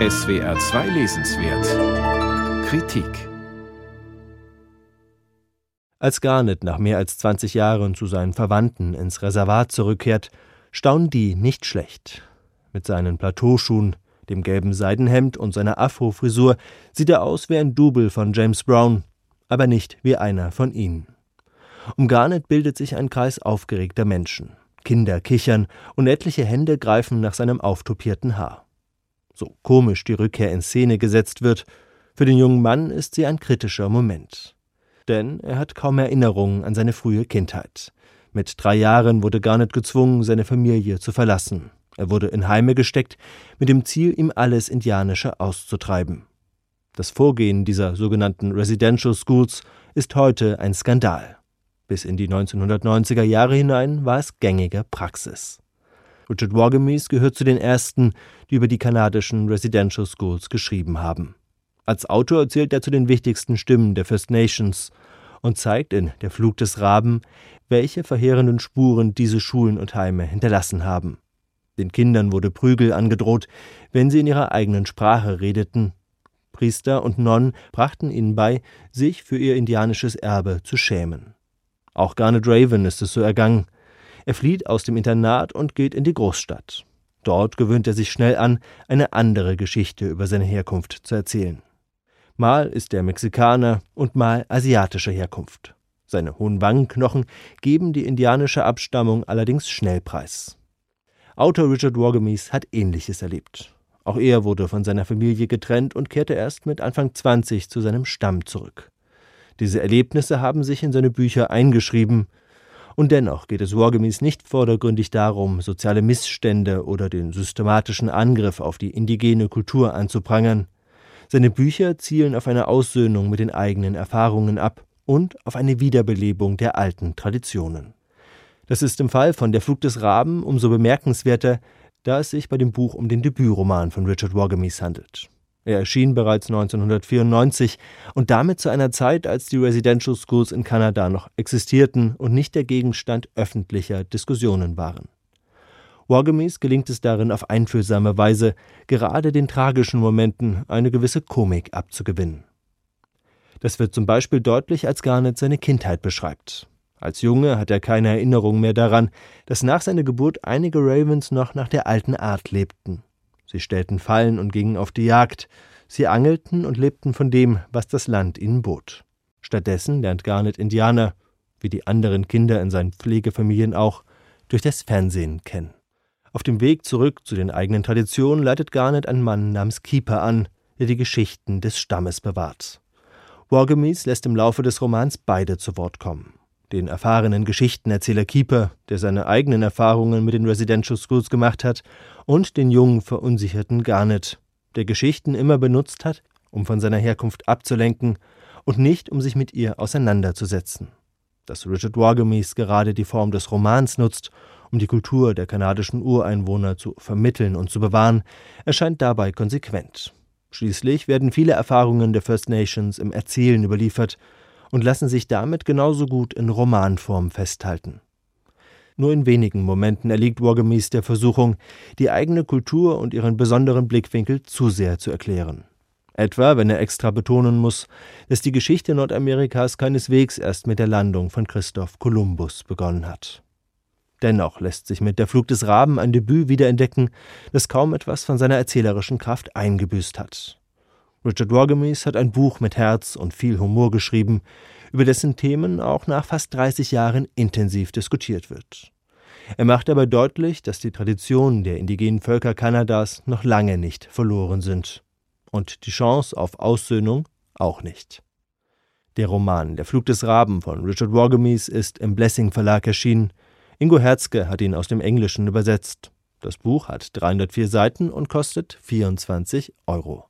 SWR 2 Lesenswert Kritik Als Garnet nach mehr als 20 Jahren zu seinen Verwandten ins Reservat zurückkehrt, staunen die nicht schlecht. Mit seinen Plateauschuhen, dem gelben Seidenhemd und seiner Afro-Frisur sieht er aus wie ein Double von James Brown, aber nicht wie einer von ihnen. Um Garnet bildet sich ein Kreis aufgeregter Menschen. Kinder kichern und etliche Hände greifen nach seinem auftopierten Haar. So komisch die Rückkehr in Szene gesetzt wird, für den jungen Mann ist sie ein kritischer Moment. Denn er hat kaum Erinnerungen an seine frühe Kindheit. Mit drei Jahren wurde Garnet gezwungen, seine Familie zu verlassen. Er wurde in Heime gesteckt, mit dem Ziel, ihm alles Indianische auszutreiben. Das Vorgehen dieser sogenannten Residential Schools ist heute ein Skandal. Bis in die 1990er Jahre hinein war es gängige Praxis. Richard Wagemese gehört zu den ersten, die über die kanadischen Residential Schools geschrieben haben. Als Autor zählt er zu den wichtigsten Stimmen der First Nations und zeigt in Der Flug des Raben, welche verheerenden Spuren diese Schulen und Heime hinterlassen haben. Den Kindern wurde Prügel angedroht, wenn sie in ihrer eigenen Sprache redeten. Priester und Nonnen brachten ihnen bei, sich für ihr indianisches Erbe zu schämen. Auch Garnet Raven ist es so ergangen. Er flieht aus dem Internat und geht in die Großstadt. Dort gewöhnt er sich schnell an, eine andere Geschichte über seine Herkunft zu erzählen. Mal ist er Mexikaner und mal asiatischer Herkunft. Seine hohen Wangenknochen geben die indianische Abstammung allerdings schnell preis. Autor Richard Wagemese hat Ähnliches erlebt. Auch er wurde von seiner Familie getrennt und kehrte erst mit Anfang 20 zu seinem Stamm zurück. Diese Erlebnisse haben sich in seine Bücher eingeschrieben, und dennoch geht es Wagemese nicht vordergründig darum, soziale Missstände oder den systematischen Angriff auf die indigene Kultur anzuprangern. Seine Bücher zielen auf eine Aussöhnung mit den eigenen Erfahrungen ab und auf eine Wiederbelebung der alten Traditionen. Das ist im Fall von Der Flug des Raben umso bemerkenswerter, da es sich bei dem Buch um den Debütroman von Richard Wagemese handelt. Er erschien bereits 1994 und damit zu einer Zeit, als die Residential Schools in Kanada noch existierten und nicht der Gegenstand öffentlicher Diskussionen waren. Wagemese gelingt es darin auf einfühlsame Weise, gerade den tragischen Momenten eine gewisse Komik abzugewinnen. Das wird zum Beispiel deutlich, als Garnet seine Kindheit beschreibt. Als Junge hat er keine Erinnerung mehr daran, dass nach seiner Geburt einige Ravens noch nach der alten Art lebten. Sie stellten Fallen und gingen auf die Jagd. Sie angelten und lebten von dem, was das Land ihnen bot. Stattdessen lernt Garnet Indianer, wie die anderen Kinder in seinen Pflegefamilien auch, durch das Fernsehen kennen. Auf dem Weg zurück zu den eigenen Traditionen leitet Garnet einen Mann namens Keeper an, der die Geschichten des Stammes bewahrt. Wagemese lässt im Laufe des Romans beide zu Wort kommen den erfahrenen Geschichtenerzähler Keeper, der seine eigenen Erfahrungen mit den Residential Schools gemacht hat, und den jungen, verunsicherten Garnet, der Geschichten immer benutzt hat, um von seiner Herkunft abzulenken und nicht, um sich mit ihr auseinanderzusetzen. Dass Richard Wagemese gerade die Form des Romans nutzt, um die Kultur der kanadischen Ureinwohner zu vermitteln und zu bewahren, erscheint dabei konsequent. Schließlich werden viele Erfahrungen der First Nations im Erzählen überliefert, und lassen sich damit genauso gut in Romanform festhalten. Nur in wenigen Momenten erliegt Wagemese der Versuchung, die eigene Kultur und ihren besonderen Blickwinkel zu sehr zu erklären. Etwa, wenn er extra betonen muss, dass die Geschichte Nordamerikas keineswegs erst mit der Landung von Christoph Kolumbus begonnen hat. Dennoch lässt sich mit Der Flug des Raben ein Debüt wiederentdecken, das kaum etwas von seiner erzählerischen Kraft eingebüßt hat. Richard Wagemese hat ein Buch mit Herz und viel Humor geschrieben, über dessen Themen auch nach fast 30 Jahren intensiv diskutiert wird. Er macht dabei deutlich, dass die Traditionen der indigenen Völker Kanadas noch lange nicht verloren sind. Und die Chance auf Aussöhnung auch nicht. Der Roman Der Flug des Raben von Richard Wagemese ist im Blessing Verlag erschienen. Ingo Herzke hat ihn aus dem Englischen übersetzt. Das Buch hat 304 Seiten und kostet 24 Euro.